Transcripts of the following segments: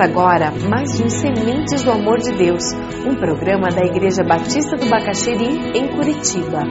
Agora mais um Sementes do Amor de Deus, um programa da Igreja Batista do Bacaxeri, em Curitiba.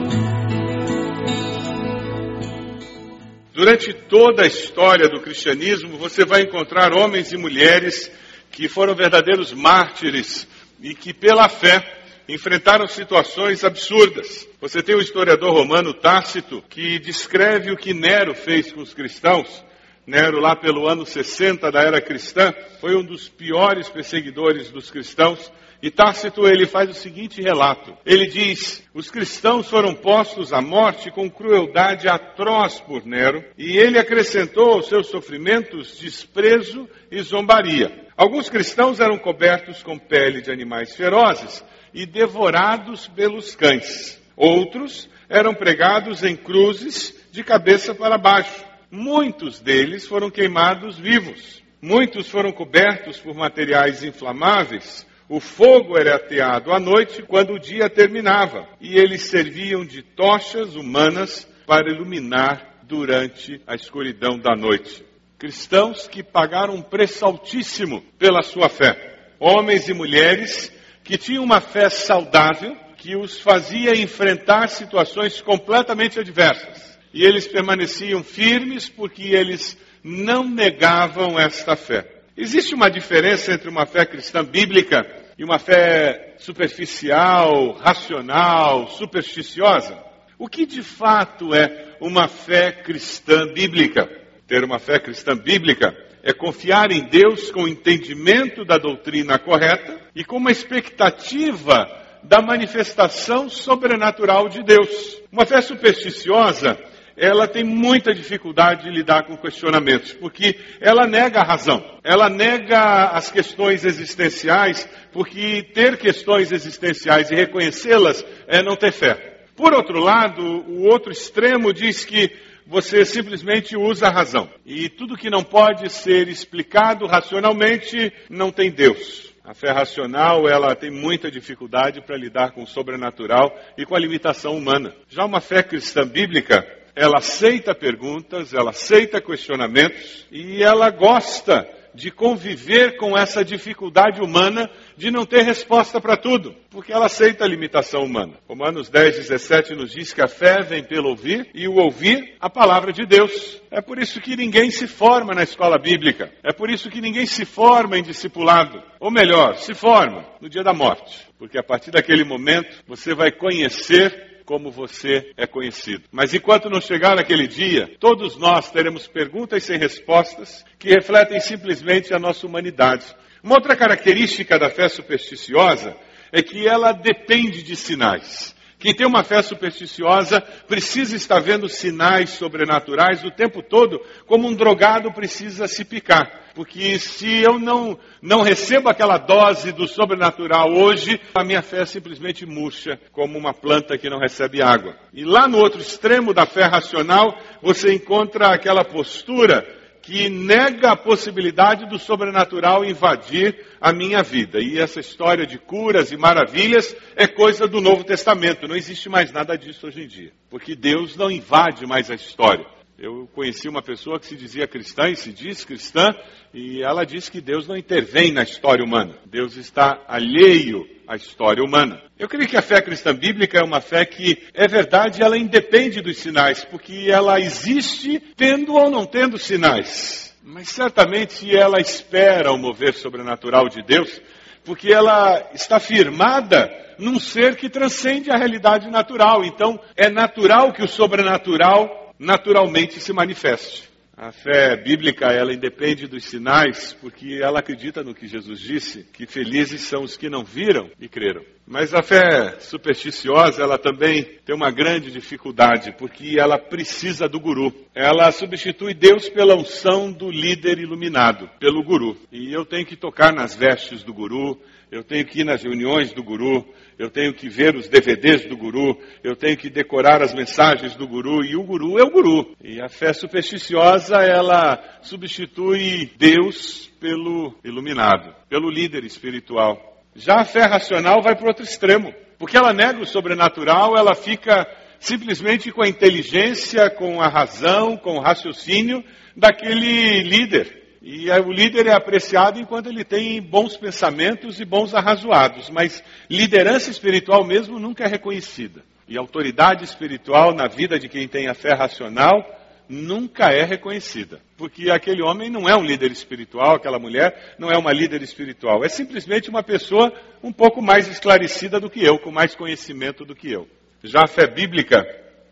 Durante toda a história do cristianismo, você vai encontrar homens e mulheres que foram verdadeiros mártires e que, pela fé, enfrentaram situações absurdas. Você tem o historiador romano Tácito, que descreve o que Nero fez com os cristãos Nero, lá pelo ano 60 da era cristã, foi um dos piores perseguidores dos cristãos. E Tácito ele faz o seguinte relato. Ele diz: os cristãos foram postos à morte com crueldade atroz por Nero, e ele acrescentou aos seus sofrimentos desprezo e zombaria. Alguns cristãos eram cobertos com pele de animais ferozes e devorados pelos cães. Outros eram pregados em cruzes de cabeça para baixo. Muitos deles foram queimados vivos. Muitos foram cobertos por materiais inflamáveis. O fogo era ateado à noite quando o dia terminava, e eles serviam de tochas humanas para iluminar durante a escuridão da noite. Cristãos que pagaram um preço altíssimo pela sua fé. Homens e mulheres que tinham uma fé saudável que os fazia enfrentar situações completamente adversas e eles permaneciam firmes porque eles não negavam esta fé. Existe uma diferença entre uma fé cristã bíblica e uma fé superficial, racional, supersticiosa? O que de fato é uma fé cristã bíblica? Ter uma fé cristã bíblica é confiar em Deus com o entendimento da doutrina correta e com uma expectativa da manifestação sobrenatural de Deus. Uma fé supersticiosa ela tem muita dificuldade de lidar com questionamentos, porque ela nega a razão, ela nega as questões existenciais, porque ter questões existenciais e reconhecê-las é não ter fé. Por outro lado, o outro extremo diz que você simplesmente usa a razão. E tudo que não pode ser explicado racionalmente não tem Deus. A fé racional, ela tem muita dificuldade para lidar com o sobrenatural e com a limitação humana. Já uma fé cristã bíblica, ela aceita perguntas, ela aceita questionamentos e ela gosta de conviver com essa dificuldade humana de não ter resposta para tudo, porque ela aceita a limitação humana. Romanos 10, 17 nos diz que a fé vem pelo ouvir e o ouvir a palavra de Deus. É por isso que ninguém se forma na escola bíblica. É por isso que ninguém se forma em discipulado. Ou melhor, se forma no dia da morte. Porque a partir daquele momento você vai conhecer como você é conhecido. Mas enquanto não chegar aquele dia, todos nós teremos perguntas sem respostas que refletem simplesmente a nossa humanidade. Uma outra característica da fé supersticiosa é que ela depende de sinais. Quem tem uma fé supersticiosa precisa estar vendo sinais sobrenaturais o tempo todo, como um drogado precisa se picar. Porque se eu não, não recebo aquela dose do sobrenatural hoje, a minha fé simplesmente murcha, como uma planta que não recebe água. E lá no outro extremo da fé racional, você encontra aquela postura que nega a possibilidade do sobrenatural invadir a minha vida. E essa história de curas e maravilhas é coisa do Novo Testamento. Não existe mais nada disso hoje em dia. Porque Deus não invade mais a história. Eu conheci uma pessoa que se dizia cristã e se diz cristã, e ela diz que Deus não intervém na história humana. Deus está alheio à história humana. Eu creio que a fé cristã bíblica é uma fé que é verdade, ela independe dos sinais, porque ela existe tendo ou não tendo sinais. Mas certamente ela espera o mover sobrenatural de Deus, porque ela está firmada num ser que transcende a realidade natural. Então, é natural que o sobrenatural naturalmente se manifeste. A fé bíblica, ela independe dos sinais, porque ela acredita no que Jesus disse, que felizes são os que não viram e creram. Mas a fé supersticiosa, ela também tem uma grande dificuldade, porque ela precisa do guru. Ela substitui Deus pela unção do líder iluminado, pelo guru. E eu tenho que tocar nas vestes do guru, eu tenho que ir nas reuniões do guru, eu tenho que ver os DVDs do guru, eu tenho que decorar as mensagens do guru, e o guru é o guru. E a fé supersticiosa, ela substitui Deus pelo iluminado, pelo líder espiritual. Já a fé racional vai para o outro extremo, porque ela nega o sobrenatural, ela fica simplesmente com a inteligência, com a razão, com o raciocínio daquele líder. E o líder é apreciado enquanto ele tem bons pensamentos e bons arrazoados, mas liderança espiritual mesmo nunca é reconhecida. E autoridade espiritual na vida de quem tem a fé racional nunca é reconhecida. Porque aquele homem não é um líder espiritual, aquela mulher não é uma líder espiritual. É simplesmente uma pessoa um pouco mais esclarecida do que eu, com mais conhecimento do que eu. Já a fé bíblica,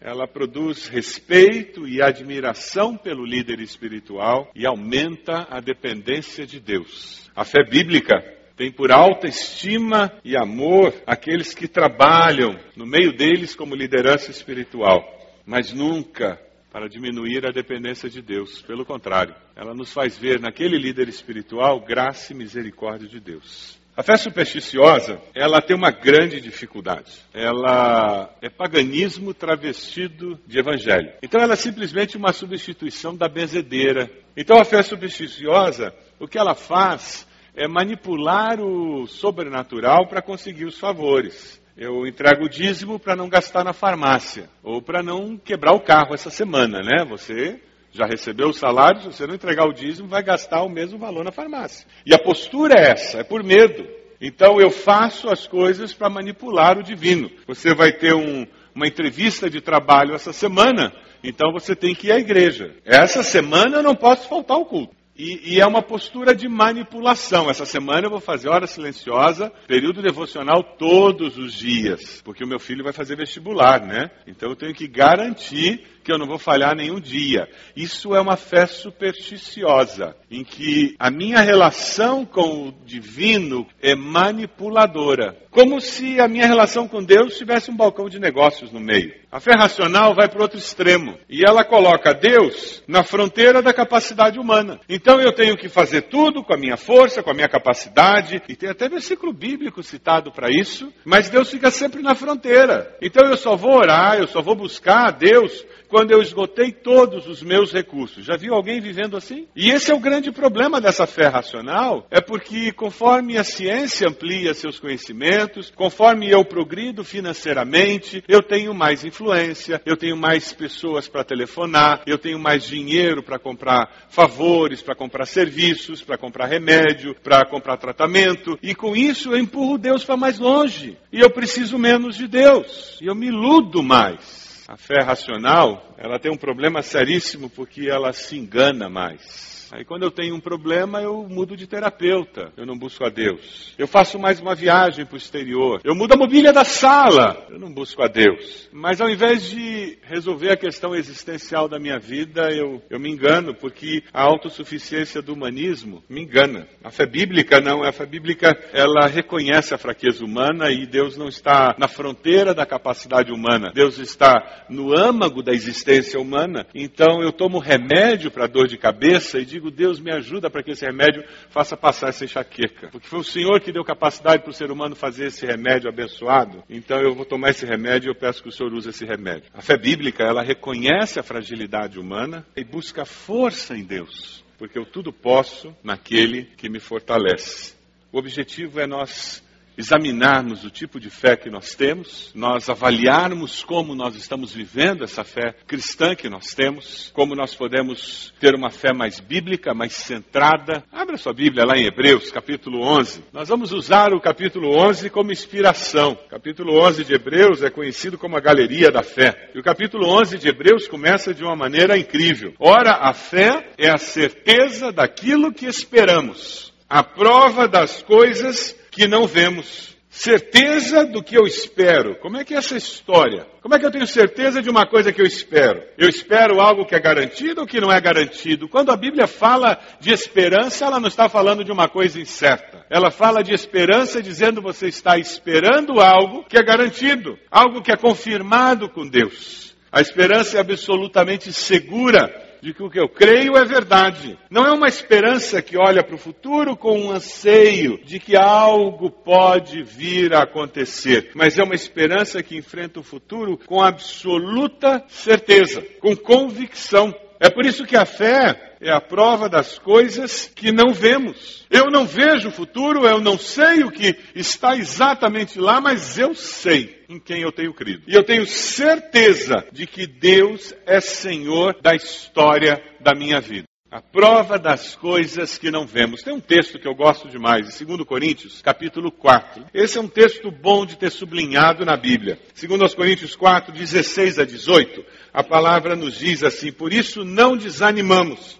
ela produz respeito e admiração pelo líder espiritual e aumenta a dependência de Deus. A fé bíblica tem por alta estima e amor aqueles que trabalham no meio deles como liderança espiritual, mas nunca para diminuir a dependência de Deus. Pelo contrário, ela nos faz ver naquele líder espiritual graça e misericórdia de Deus. A fé supersticiosa, ela tem uma grande dificuldade. Ela é paganismo travestido de evangelho. Então ela é simplesmente uma substituição da benzedeira. Então a fé supersticiosa, o que ela faz é manipular o sobrenatural para conseguir os favores. Eu entrego o dízimo para não gastar na farmácia, ou para não quebrar o carro essa semana, né? Você já recebeu o salário, se você não entregar o dízimo, vai gastar o mesmo valor na farmácia. E a postura é essa, é por medo. Então eu faço as coisas para manipular o divino. Você vai ter um, uma entrevista de trabalho essa semana, então você tem que ir à igreja. Essa semana eu não posso faltar ao culto. E, e, é uma postura de manipulação. Essa semana eu vou fazer hora silenciosa, período devocional todos os dias, porque o meu filho vai fazer vestibular, né? Então eu tenho que garantir que eu não vou falhar nenhum dia. Isso é uma fé supersticiosa, em que a minha relação com o divino é manipuladora. Como se a minha relação com Deus tivesse um balcão de negócios no meio. A fé racional vai para outro extremo e ela coloca Deus na fronteira da capacidade humana. Então eu tenho que fazer tudo com a minha força, com a minha capacidade, e tem até versículo bíblico citado para isso, mas Deus fica sempre na fronteira. Então eu só vou orar, eu só vou buscar a Deus quando eu esgotei todos os meus recursos. Já viu alguém vivendo assim? E esse é o grande problema dessa fé racional, é porque conforme a ciência amplia seus conhecimentos, conforme eu progrido financeiramente, eu tenho mais influência, eu tenho mais pessoas para telefonar, eu tenho mais dinheiro para comprar favores, para comprar serviços, para comprar remédio, para comprar tratamento, e com isso eu empurro Deus para mais longe. E eu preciso menos de Deus, e eu me iludo mais. A fé racional, ela tem um problema seríssimo porque ela se engana mais. Aí quando eu tenho um problema, eu mudo de terapeuta, eu não busco a Deus. Eu faço mais uma viagem para o exterior. Eu mudo a mobília da sala, eu não busco a Deus. Mas ao invés de resolver a questão existencial da minha vida, eu, eu me engano, porque a autossuficiência do humanismo me engana. A fé bíblica não, a fé bíblica ela reconhece a fraqueza humana e Deus não está na fronteira da capacidade humana. Deus está no âmago da existência humana. Então eu tomo remédio para dor de cabeça e digo digo, Deus me ajuda para que esse remédio faça passar essa enxaqueca. Porque foi o Senhor que deu capacidade para o ser humano fazer esse remédio abençoado. Então eu vou tomar esse remédio e eu peço que o Senhor use esse remédio. A fé bíblica, ela reconhece a fragilidade humana e busca força em Deus. Porque eu tudo posso naquele que me fortalece. O objetivo é nós examinarmos o tipo de fé que nós temos, nós avaliarmos como nós estamos vivendo essa fé cristã que nós temos, como nós podemos ter uma fé mais bíblica, mais centrada. Abra sua Bíblia lá em Hebreus, capítulo 11. Nós vamos usar o capítulo 11 como inspiração. O capítulo 11 de Hebreus é conhecido como a galeria da fé. E o capítulo 11 de Hebreus começa de uma maneira incrível. Ora, a fé é a certeza daquilo que esperamos, a prova das coisas que não vemos. Certeza do que eu espero. Como é que é essa história? Como é que eu tenho certeza de uma coisa que eu espero? Eu espero algo que é garantido ou que não é garantido? Quando a Bíblia fala de esperança, ela não está falando de uma coisa incerta. Ela fala de esperança dizendo você está esperando algo que é garantido, algo que é confirmado com Deus. A esperança é absolutamente segura de que o que eu creio é verdade. Não é uma esperança que olha para o futuro com um anseio de que algo pode vir a acontecer, mas é uma esperança que enfrenta o futuro com absoluta certeza, com convicção. É por isso que a fé é a prova das coisas que não vemos. Eu não vejo o futuro, eu não sei o que está exatamente lá, mas eu sei em quem eu tenho crido. E eu tenho certeza de que Deus é Senhor da história da minha vida. A prova das coisas que não vemos. Tem um texto que eu gosto demais, em 2 Coríntios, capítulo 4. Esse é um texto bom de ter sublinhado na Bíblia. 2 Coríntios 4, 16 a 18, a palavra nos diz assim: Por isso não desanimamos.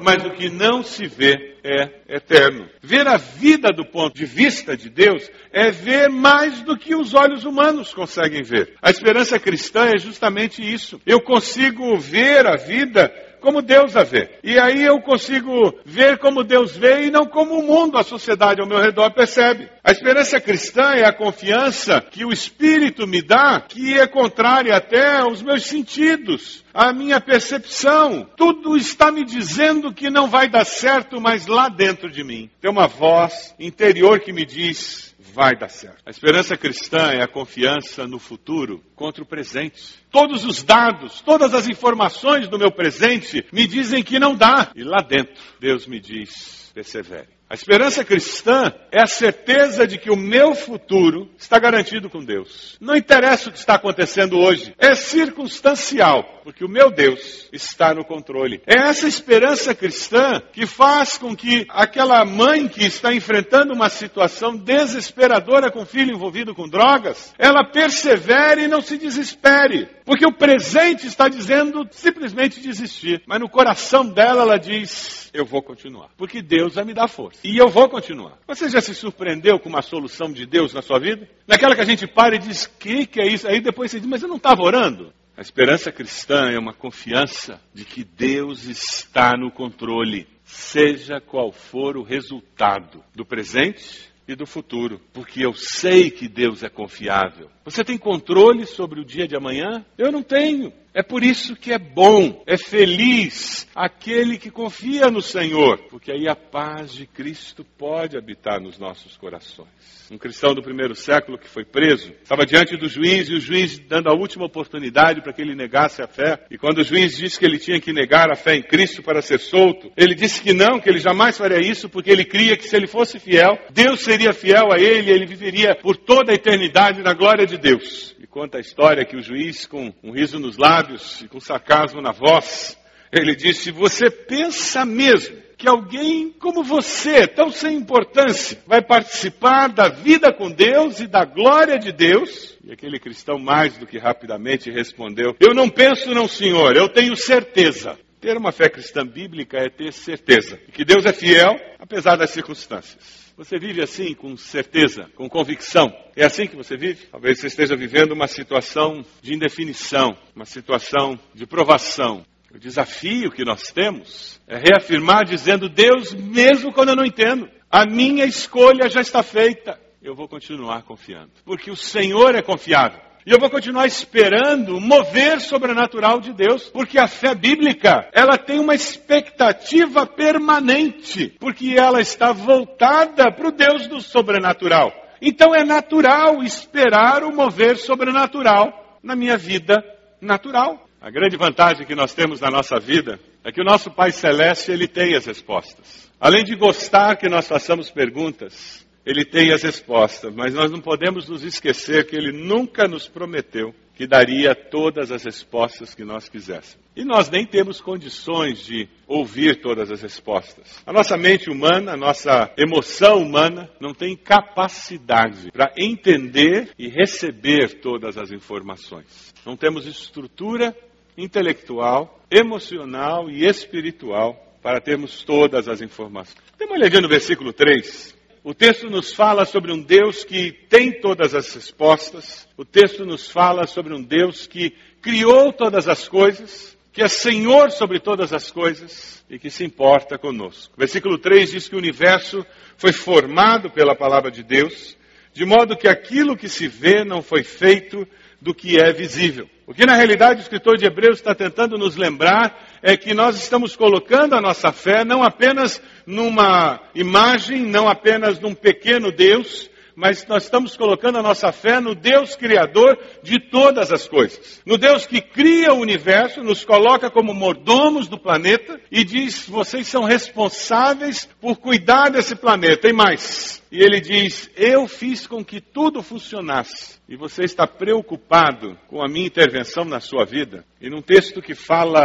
mas o que não se vê é eterno. Ver a vida do ponto de vista de Deus é ver mais do que os olhos humanos conseguem ver. A esperança cristã é justamente isso. Eu consigo ver a vida como Deus a vê. E aí eu consigo ver como Deus vê e não como o mundo, a sociedade ao meu redor percebe. A esperança cristã é a confiança que o Espírito me dá, que é contrária até aos meus sentidos, à minha percepção. Tudo está me dizendo que não vai dar certo, mas lá dentro de mim tem uma voz interior que me diz: vai dar certo. A esperança cristã é a confiança no futuro contra o presente. Todos os dados, todas as informações do meu presente me dizem que não dá. E lá dentro, Deus me diz: persevere. A esperança cristã é a certeza de que o meu futuro está garantido com Deus. Não interessa o que está acontecendo hoje, é circunstancial, porque o meu Deus está no controle. É essa esperança cristã que faz com que aquela mãe que está enfrentando uma situação desesperadora com o filho envolvido com drogas, ela persevere e não se desespere, porque o presente está dizendo simplesmente desistir, mas no coração dela ela diz: eu vou continuar, porque Deus vai me dar força. E eu vou continuar. Você já se surpreendeu com uma solução de Deus na sua vida? Naquela que a gente para e diz, que que é isso? Aí depois você diz, mas eu não estava orando. A esperança cristã é uma confiança de que Deus está no controle, seja qual for o resultado do presente e do futuro, porque eu sei que Deus é confiável. Você tem controle sobre o dia de amanhã? Eu não tenho. É por isso que é bom, é feliz aquele que confia no Senhor, porque aí a paz de Cristo pode habitar nos nossos corações. Um cristão do primeiro século que foi preso, estava diante do juiz e o juiz dando a última oportunidade para que ele negasse a fé. E quando o juiz disse que ele tinha que negar a fé em Cristo para ser solto, ele disse que não, que ele jamais faria isso, porque ele cria que se ele fosse fiel, Deus seria fiel a ele e ele viveria por toda a eternidade na glória de Deus conta a história que o juiz, com um riso nos lábios e com sarcasmo na voz, ele disse: Você pensa mesmo que alguém como você, tão sem importância, vai participar da vida com Deus e da glória de Deus? E aquele cristão, mais do que rapidamente, respondeu: Eu não penso, não, senhor, eu tenho certeza. Ter uma fé cristã bíblica é ter certeza de que Deus é fiel, apesar das circunstâncias. Você vive assim, com certeza, com convicção? É assim que você vive? Talvez você esteja vivendo uma situação de indefinição, uma situação de provação. O desafio que nós temos é reafirmar dizendo: Deus, mesmo quando eu não entendo, a minha escolha já está feita. Eu vou continuar confiando, porque o Senhor é confiável. E eu vou continuar esperando mover sobrenatural de Deus, porque a fé bíblica, ela tem uma expectativa permanente, porque ela está voltada para o Deus do sobrenatural. Então é natural esperar o mover sobrenatural na minha vida natural. A grande vantagem que nós temos na nossa vida é que o nosso Pai Celeste, ele tem as respostas. Além de gostar que nós façamos perguntas, ele tem as respostas, mas nós não podemos nos esquecer que ele nunca nos prometeu que daria todas as respostas que nós quiséssemos. E nós nem temos condições de ouvir todas as respostas. A nossa mente humana, a nossa emoção humana, não tem capacidade para entender e receber todas as informações. Não temos estrutura intelectual, emocional e espiritual para termos todas as informações. Dê uma olhadinha no versículo 3. O texto nos fala sobre um Deus que tem todas as respostas. O texto nos fala sobre um Deus que criou todas as coisas, que é Senhor sobre todas as coisas e que se importa conosco. Versículo 3 diz que o universo foi formado pela palavra de Deus, de modo que aquilo que se vê não foi feito do que é visível. O que na realidade o escritor de Hebreus está tentando nos lembrar é que nós estamos colocando a nossa fé não apenas numa imagem, não apenas num pequeno Deus, mas nós estamos colocando a nossa fé no Deus Criador de todas as coisas. No Deus que cria o universo, nos coloca como mordomos do planeta e diz: vocês são responsáveis por cuidar desse planeta. E mais. E ele diz: Eu fiz com que tudo funcionasse. E você está preocupado com a minha intervenção na sua vida. E num texto que fala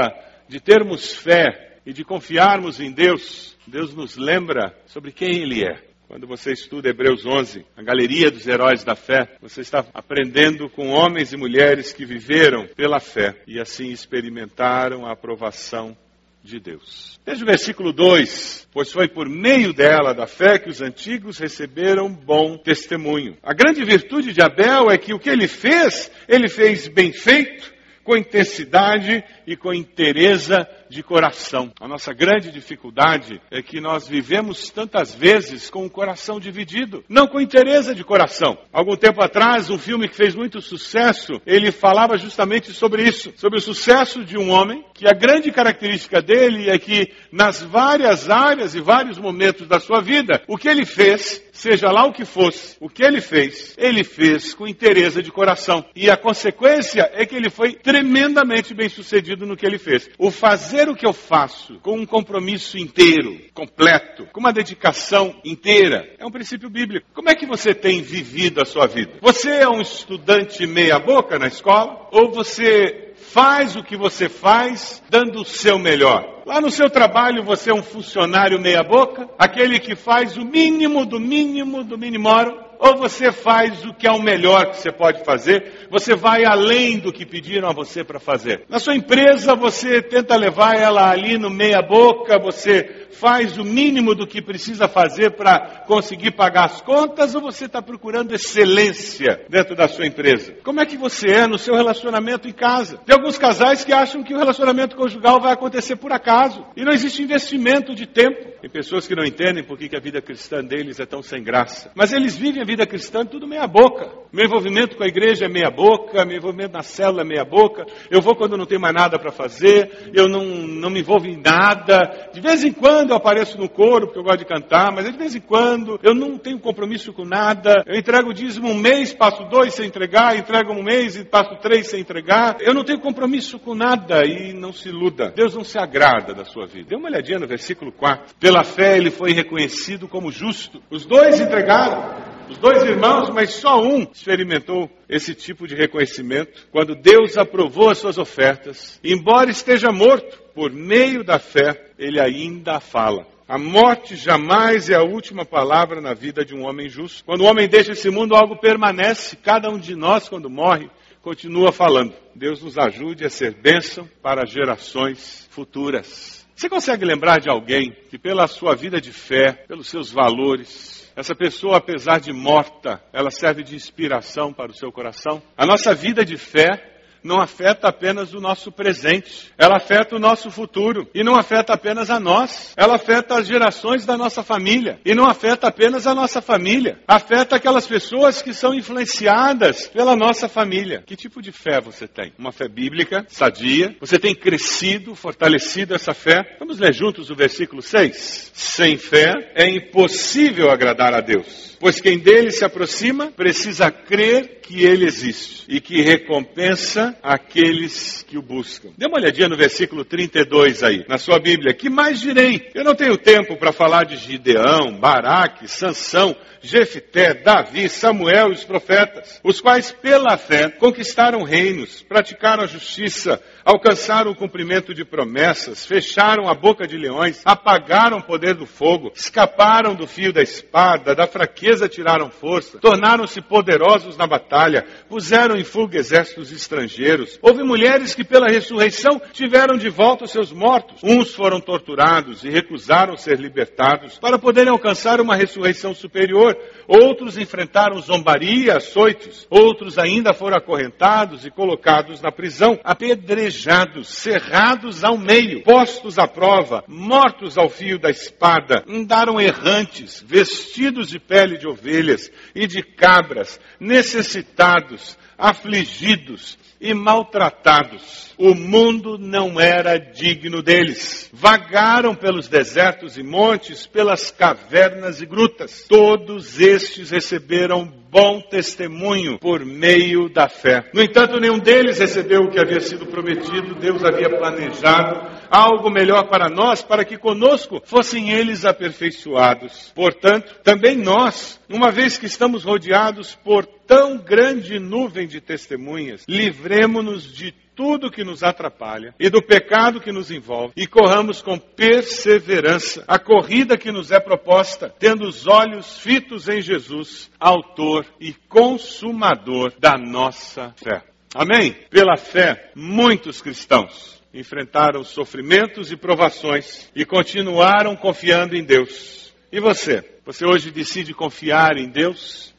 de termos fé e de confiarmos em Deus, Deus nos lembra sobre quem Ele é. Quando você estuda Hebreus 11, a galeria dos heróis da fé, você está aprendendo com homens e mulheres que viveram pela fé e assim experimentaram a aprovação de Deus. Veja o versículo 2: Pois foi por meio dela, da fé, que os antigos receberam bom testemunho. A grande virtude de Abel é que o que ele fez, ele fez bem feito, com intensidade e com interesa de coração. A nossa grande dificuldade é que nós vivemos tantas vezes com o coração dividido, não com interesa de coração. Algum tempo atrás, um filme que fez muito sucesso, ele falava justamente sobre isso, sobre o sucesso de um homem, que a grande característica dele é que nas várias áreas e vários momentos da sua vida, o que ele fez seja lá o que fosse, o que ele fez, ele fez com interesse de coração. E a consequência é que ele foi tremendamente bem sucedido no que ele fez. O fazer o que eu faço com um compromisso inteiro, completo, com uma dedicação inteira, é um princípio bíblico. Como é que você tem vivido a sua vida? Você é um estudante meia-boca na escola? Ou você faz o que você faz dando o seu melhor. Lá no seu trabalho você é um funcionário meia-boca, aquele que faz o mínimo do mínimo do minimoro, ou você faz o que é o melhor que você pode fazer, você vai além do que pediram a você para fazer. Na sua empresa você tenta levar ela ali no meia-boca, você faz o mínimo do que precisa fazer para conseguir pagar as contas ou você está procurando excelência dentro da sua empresa? Como é que você é no seu relacionamento em casa? Tem alguns casais que acham que o relacionamento conjugal vai acontecer por acaso e não existe investimento de tempo. Tem pessoas que não entendem por que a vida cristã deles é tão sem graça. Mas eles vivem a vida cristã tudo meia boca. Meu envolvimento com a igreja é meia boca, meu envolvimento na célula é meia boca. Eu vou quando não tem mais nada para fazer, eu não, não me envolvo em nada. De vez em quando eu apareço no coro, porque eu gosto de cantar, mas de vez em quando eu não tenho compromisso com nada. Eu entrego o dízimo um mês, passo dois sem entregar, entrego um mês e passo três sem entregar. Eu não tenho compromisso com nada e não se iluda. Deus não se agrada da sua vida. Dê uma olhadinha no versículo 4. Pela fé ele foi reconhecido como justo. Os dois entregaram os dois irmãos, mas só um experimentou esse tipo de reconhecimento quando Deus aprovou as suas ofertas. Embora esteja morto, por meio da fé, ele ainda fala. A morte jamais é a última palavra na vida de um homem justo. Quando o homem deixa esse mundo, algo permanece. Cada um de nós, quando morre, continua falando. Deus nos ajude a ser bênção para gerações futuras. Você consegue lembrar de alguém que, pela sua vida de fé, pelos seus valores, essa pessoa, apesar de morta, ela serve de inspiração para o seu coração. A nossa vida de fé não afeta apenas o nosso presente, ela afeta o nosso futuro. E não afeta apenas a nós, ela afeta as gerações da nossa família. E não afeta apenas a nossa família, afeta aquelas pessoas que são influenciadas pela nossa família. Que tipo de fé você tem? Uma fé bíblica, sadia? Você tem crescido, fortalecido essa fé? Vamos ler juntos o versículo 6. Sem fé é impossível agradar a Deus. Pois quem dele se aproxima precisa crer que ele existe e que recompensa aqueles que o buscam. Dê uma olhadinha no versículo 32 aí, na sua Bíblia. Que mais direi? Eu não tenho tempo para falar de Gideão, Baraque, Sansão, Jefité, Davi, Samuel e os profetas, os quais pela fé conquistaram reinos, praticaram a justiça, alcançaram o cumprimento de promessas, fecharam a boca de leões, apagaram o poder do fogo, escaparam do fio da espada, da fraqueza tiraram força, tornaram-se poderosos na batalha, puseram em fuga exércitos estrangeiros. Houve mulheres que pela ressurreição tiveram de volta os seus mortos. Uns foram torturados e recusaram ser libertados para poderem alcançar uma ressurreição superior. Outros enfrentaram zombaria, açoites. Outros ainda foram acorrentados e colocados na prisão, apedrejados, cerrados ao meio, postos à prova, mortos ao fio da espada, andaram errantes, vestidos de pele de ovelhas e de cabras, necessitados, afligidos e maltratados. O mundo não era digno deles. Vagaram pelos desertos e montes, pelas cavernas e grutas. Todos estes receberam bom testemunho por meio da fé. No entanto, nenhum deles recebeu o que havia sido prometido. Deus havia planejado algo melhor para nós, para que conosco fossem eles aperfeiçoados. Portanto, também nós, uma vez que estamos rodeados por tão grande nuvem de testemunhas, livremos-nos de tudo que nos atrapalha e do pecado que nos envolve e corramos com perseverança a corrida que nos é proposta, tendo os olhos fitos em Jesus, autor e consumador da nossa fé. Amém? Pela fé, muitos cristãos enfrentaram sofrimentos e provações e continuaram confiando em Deus. E você? Você hoje decide confiar em Deus?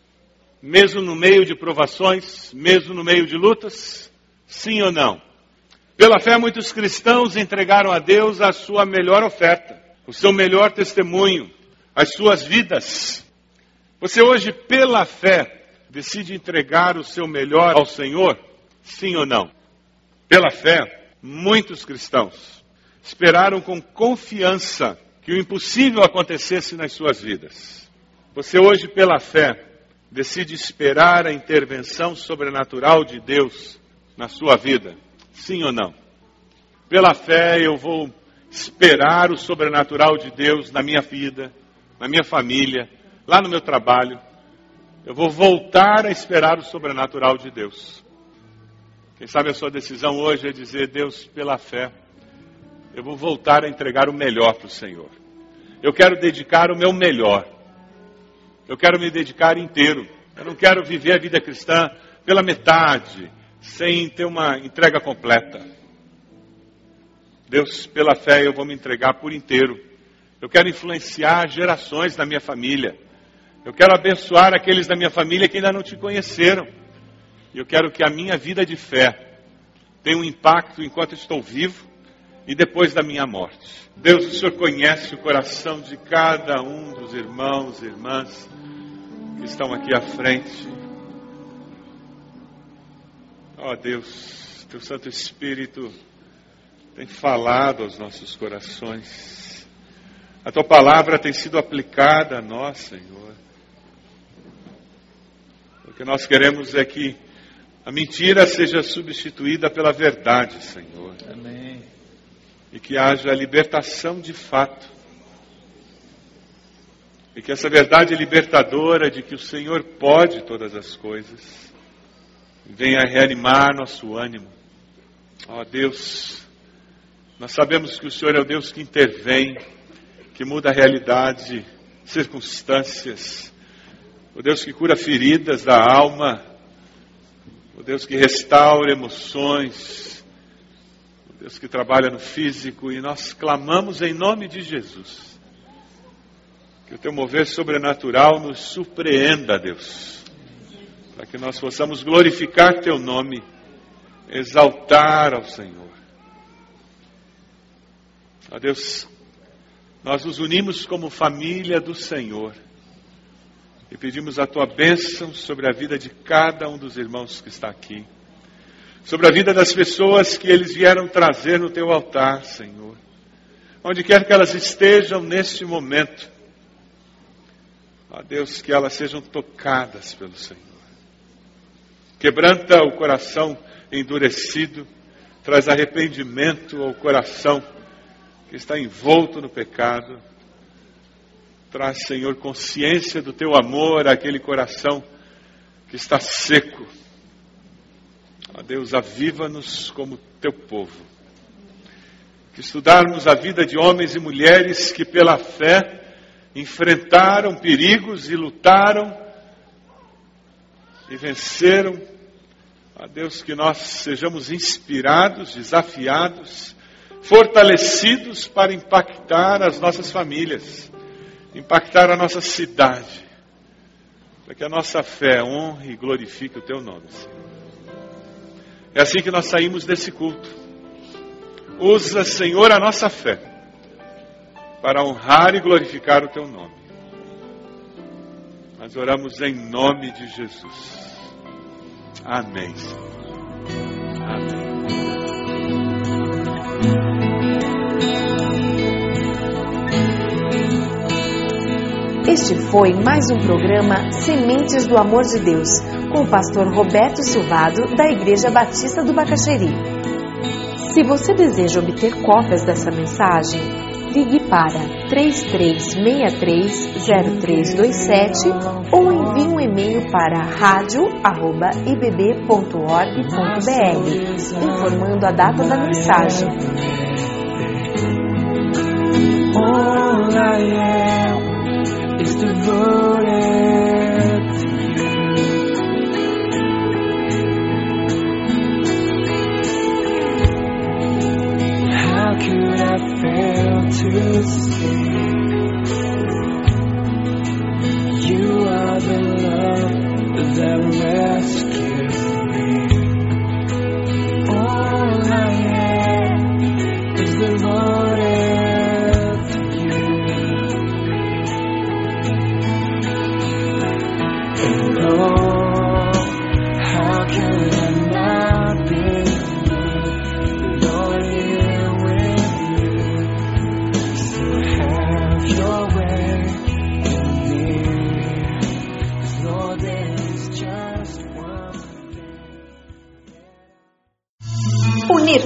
mesmo no meio de provações, mesmo no meio de lutas? Sim ou não? Pela fé, muitos cristãos entregaram a Deus a sua melhor oferta, o seu melhor testemunho, as suas vidas. Você hoje, pela fé, decide entregar o seu melhor ao Senhor? Sim ou não? Pela fé, muitos cristãos esperaram com confiança que o impossível acontecesse nas suas vidas. Você hoje, pela fé, decide esperar a intervenção sobrenatural de Deus na sua vida? Sim ou não? Pela fé eu vou esperar o sobrenatural de Deus na minha vida, na minha família, lá no meu trabalho. Eu vou voltar a esperar o sobrenatural de Deus. Quem sabe a sua decisão hoje é dizer, Deus, pela fé, eu vou voltar a entregar o melhor para o Senhor. Eu quero dedicar o meu melhor eu quero me dedicar inteiro. Eu não quero viver a vida cristã pela metade, sem ter uma entrega completa. Deus, pela fé, eu vou me entregar por inteiro. Eu quero influenciar gerações da minha família. Eu quero abençoar aqueles da minha família que ainda não te conheceram. Eu quero que a minha vida de fé tenha um impacto enquanto estou vivo e depois da minha morte. Deus, o Senhor conhece o coração de cada um dos irmãos e irmãs que estão aqui à frente. Ó oh, Deus, Teu Santo Espírito tem falado aos nossos corações. A Tua palavra tem sido aplicada a nós, Senhor. O que nós queremos é que a mentira seja substituída pela verdade, Senhor. Amém e que haja libertação de fato. E que essa verdade libertadora de que o Senhor pode todas as coisas venha reanimar nosso ânimo. Ó oh, Deus, nós sabemos que o Senhor é o Deus que intervém, que muda a realidade, circunstâncias, o Deus que cura feridas da alma, o Deus que restaura emoções, Deus que trabalha no físico, e nós clamamos em nome de Jesus. Que o teu mover sobrenatural nos surpreenda, Deus. Para que nós possamos glorificar teu nome, exaltar ao Senhor. Ó Deus, nós nos unimos como família do Senhor e pedimos a tua bênção sobre a vida de cada um dos irmãos que está aqui sobre a vida das pessoas que eles vieram trazer no teu altar, Senhor. Onde quer que elas estejam neste momento, ó Deus, que elas sejam tocadas pelo Senhor. Quebranta o coração endurecido, traz arrependimento ao coração que está envolto no pecado. Traz, Senhor, consciência do teu amor àquele coração que está seco Ó Deus, aviva-nos como teu povo. Que estudarmos a vida de homens e mulheres que, pela fé, enfrentaram perigos e lutaram e venceram. Ó Deus, que nós sejamos inspirados, desafiados, fortalecidos para impactar as nossas famílias, impactar a nossa cidade, para que a nossa fé honre e glorifique o teu nome, Senhor. É assim que nós saímos desse culto. Usa, Senhor, a nossa fé para honrar e glorificar o teu nome. Nós oramos em nome de Jesus. Amém. Amém. Este foi mais um programa Sementes do Amor de Deus, com o pastor Roberto Silvado, da Igreja Batista do Bacaxeri. Se você deseja obter cópias dessa mensagem, ligue para 33630327 ou envie um e-mail para radio@ibb.org.br, informando a data da mensagem. All I am is devoted It's